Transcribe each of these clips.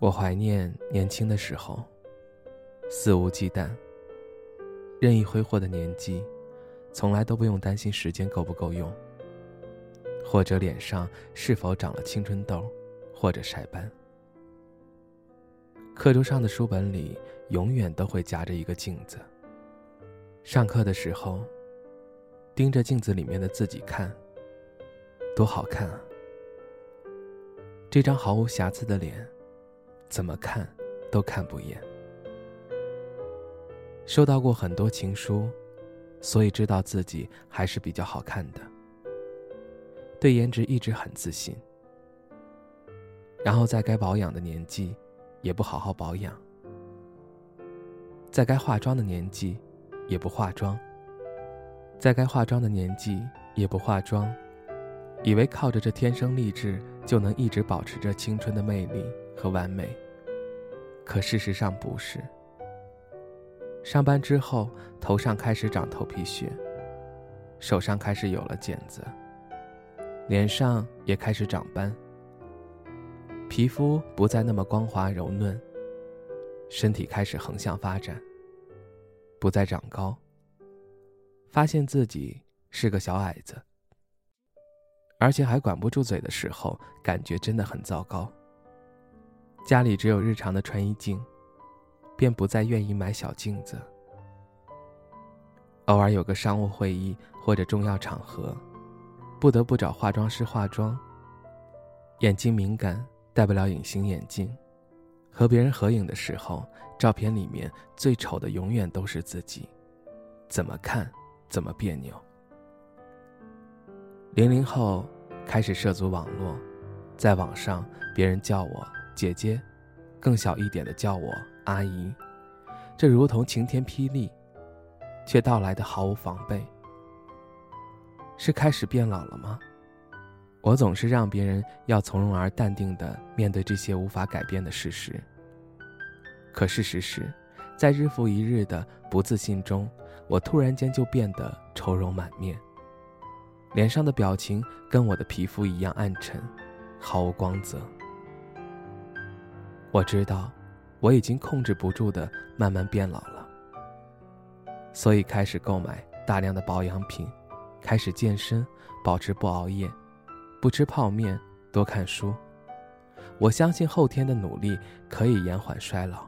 我怀念年轻的时候，肆无忌惮、任意挥霍的年纪，从来都不用担心时间够不够用，或者脸上是否长了青春痘，或者晒斑。课桌上的书本里永远都会夹着一个镜子。上课的时候，盯着镜子里面的自己看，多好看啊！这张毫无瑕疵的脸。怎么看，都看不厌。收到过很多情书，所以知道自己还是比较好看的。对颜值一直很自信。然后在该保养的年纪，也不好好保养；在该化妆的年纪，也不化妆；在该化妆的年纪，也不化妆，以为靠着这天生丽质就能一直保持着青春的魅力。和完美，可事实上不是。上班之后，头上开始长头皮屑，手上开始有了茧子，脸上也开始长斑，皮肤不再那么光滑柔嫩，身体开始横向发展，不再长高。发现自己是个小矮子，而且还管不住嘴的时候，感觉真的很糟糕。家里只有日常的穿衣镜，便不再愿意买小镜子。偶尔有个商务会议或者重要场合，不得不找化妆师化妆。眼睛敏感，戴不了隐形眼镜。和别人合影的时候，照片里面最丑的永远都是自己，怎么看怎么别扭。零零后开始涉足网络，在网上别人叫我。姐姐，更小一点的叫我阿姨，这如同晴天霹雳，却到来的毫无防备。是开始变老了吗？我总是让别人要从容而淡定的面对这些无法改变的事实。可事实是，在日复一日的不自信中，我突然间就变得愁容满面，脸上的表情跟我的皮肤一样暗沉，毫无光泽。我知道，我已经控制不住的慢慢变老了，所以开始购买大量的保养品，开始健身，保持不熬夜，不吃泡面，多看书。我相信后天的努力可以延缓衰老。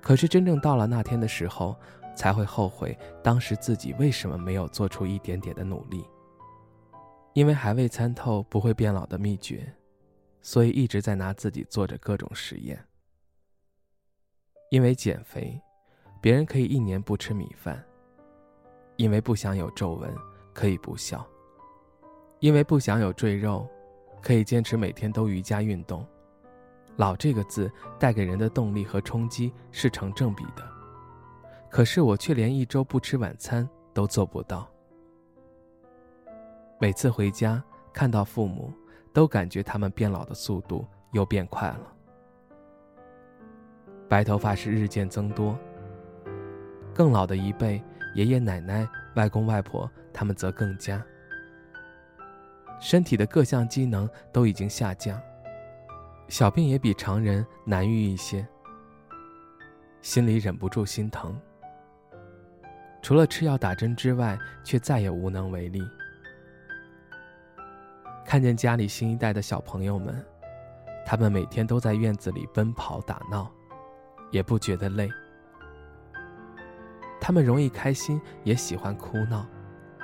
可是真正到了那天的时候，才会后悔当时自己为什么没有做出一点点的努力，因为还未参透不会变老的秘诀。所以一直在拿自己做着各种实验。因为减肥，别人可以一年不吃米饭；因为不想有皱纹，可以不笑；因为不想有赘肉，可以坚持每天都瑜伽运动。老这个字带给人的动力和冲击是成正比的，可是我却连一周不吃晚餐都做不到。每次回家看到父母。都感觉他们变老的速度又变快了，白头发是日渐增多。更老的一辈，爷爷奶奶、外公外婆，他们则更加。身体的各项机能都已经下降，小病也比常人难愈一些。心里忍不住心疼，除了吃药打针之外，却再也无能为力。看见家里新一代的小朋友们，他们每天都在院子里奔跑打闹，也不觉得累。他们容易开心，也喜欢哭闹，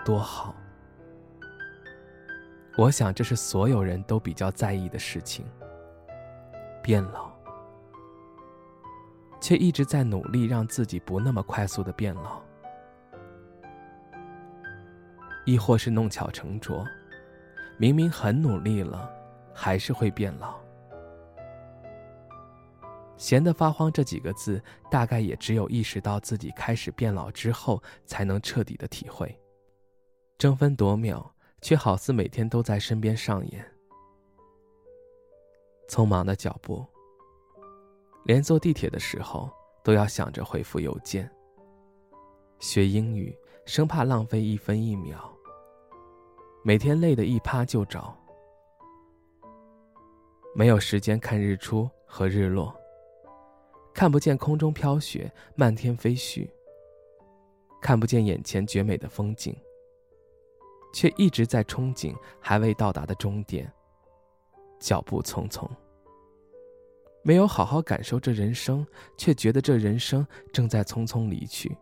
多好！我想这是所有人都比较在意的事情。变老，却一直在努力让自己不那么快速的变老，亦或是弄巧成拙。明明很努力了，还是会变老。闲得发慌这几个字，大概也只有意识到自己开始变老之后，才能彻底的体会。争分夺秒，却好似每天都在身边上演。匆忙的脚步，连坐地铁的时候都要想着回复邮件。学英语，生怕浪费一分一秒。每天累得一趴就着，没有时间看日出和日落。看不见空中飘雪，漫天飞絮。看不见眼前绝美的风景，却一直在憧憬还未到达的终点。脚步匆匆，没有好好感受这人生，却觉得这人生正在匆匆离去。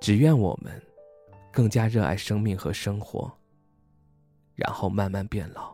只愿我们更加热爱生命和生活，然后慢慢变老。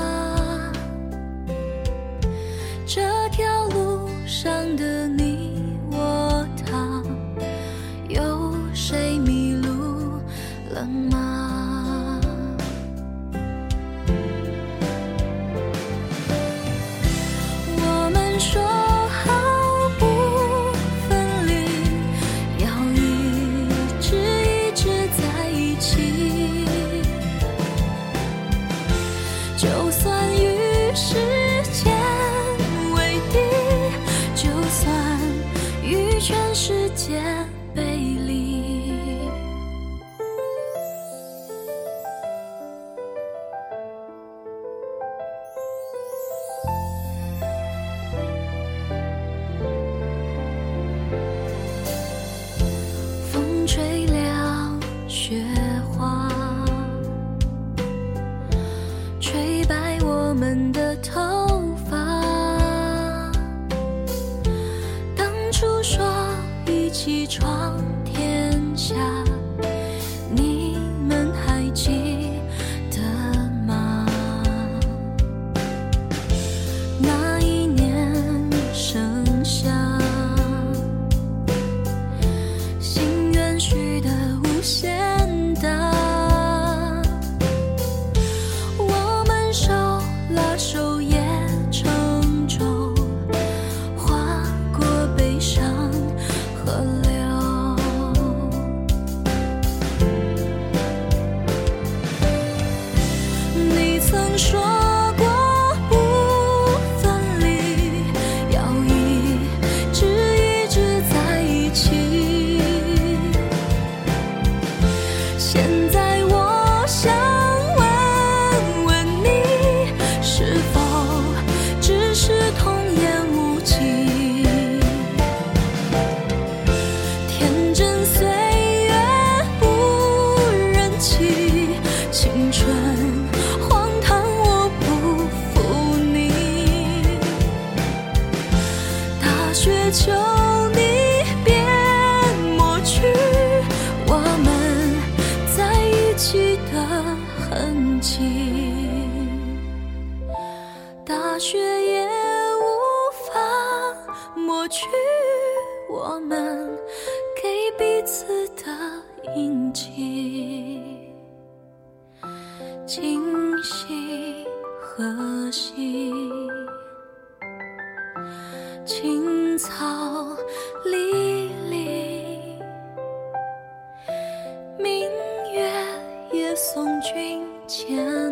雪去我们给彼此的印记，今夕何夕？青草离离，明月也。送君千里。